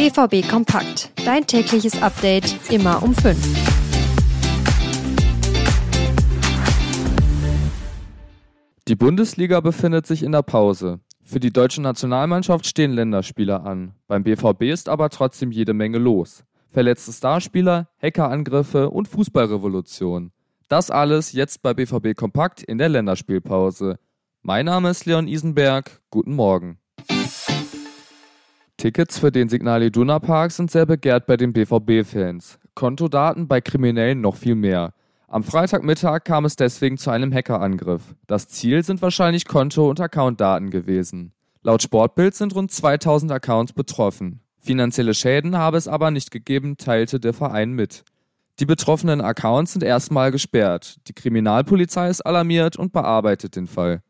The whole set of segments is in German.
BVB Kompakt. Dein tägliches Update immer um 5. Die Bundesliga befindet sich in der Pause. Für die deutsche Nationalmannschaft stehen Länderspiele an. Beim BVB ist aber trotzdem jede Menge los. Verletzte Starspieler, Hackerangriffe und Fußballrevolution. Das alles jetzt bei BVB Kompakt in der Länderspielpause. Mein Name ist Leon Isenberg. Guten Morgen. Tickets für den Signal Iduna Park sind sehr begehrt bei den BVB-Fans. Kontodaten bei Kriminellen noch viel mehr. Am Freitagmittag kam es deswegen zu einem Hackerangriff. Das Ziel sind wahrscheinlich Konto- und Accountdaten gewesen. Laut Sportbild sind rund 2000 Accounts betroffen. Finanzielle Schäden habe es aber nicht gegeben, teilte der Verein mit. Die betroffenen Accounts sind erstmal gesperrt. Die Kriminalpolizei ist alarmiert und bearbeitet den Fall.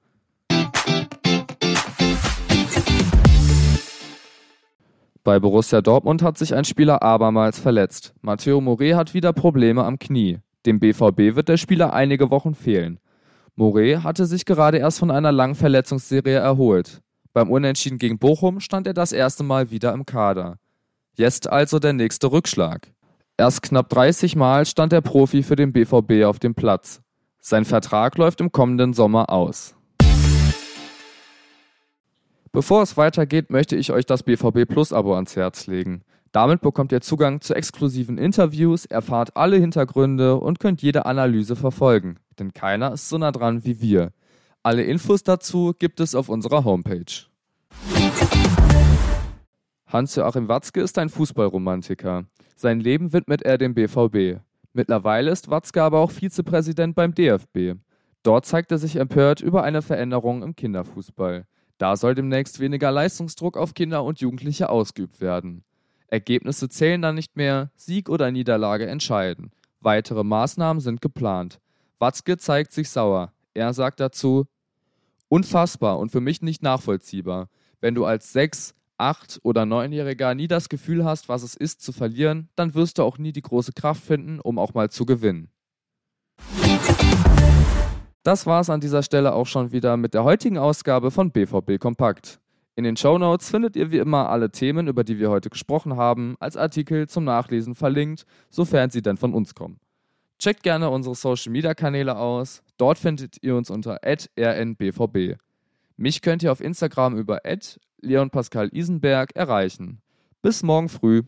Bei Borussia Dortmund hat sich ein Spieler abermals verletzt. Matteo Moret hat wieder Probleme am Knie. Dem BVB wird der Spieler einige Wochen fehlen. Moret hatte sich gerade erst von einer langen Verletzungsserie erholt. Beim Unentschieden gegen Bochum stand er das erste Mal wieder im Kader. Jetzt also der nächste Rückschlag. Erst knapp 30 Mal stand der Profi für den BVB auf dem Platz. Sein Vertrag läuft im kommenden Sommer aus. Bevor es weitergeht, möchte ich euch das BVB Plus Abo ans Herz legen. Damit bekommt ihr Zugang zu exklusiven Interviews, erfahrt alle Hintergründe und könnt jede Analyse verfolgen. Denn keiner ist so nah dran wie wir. Alle Infos dazu gibt es auf unserer Homepage. Hans-Joachim Watzke ist ein Fußballromantiker. Sein Leben widmet er dem BVB. Mittlerweile ist Watzke aber auch Vizepräsident beim DFB. Dort zeigt er sich empört über eine Veränderung im Kinderfußball. Da soll demnächst weniger Leistungsdruck auf Kinder und Jugendliche ausgeübt werden. Ergebnisse zählen dann nicht mehr, Sieg oder Niederlage entscheiden. Weitere Maßnahmen sind geplant. Watzke zeigt sich sauer. Er sagt dazu: Unfassbar und für mich nicht nachvollziehbar. Wenn du als sechs, acht oder neunjähriger nie das Gefühl hast, was es ist zu verlieren, dann wirst du auch nie die große Kraft finden, um auch mal zu gewinnen. Das war es an dieser Stelle auch schon wieder mit der heutigen Ausgabe von BVB Kompakt. In den Show Notes findet ihr wie immer alle Themen, über die wir heute gesprochen haben, als Artikel zum Nachlesen verlinkt, sofern sie denn von uns kommen. Checkt gerne unsere Social Media Kanäle aus. Dort findet ihr uns unter rnbvb. Mich könnt ihr auf Instagram über Leon Pascal Isenberg erreichen. Bis morgen früh.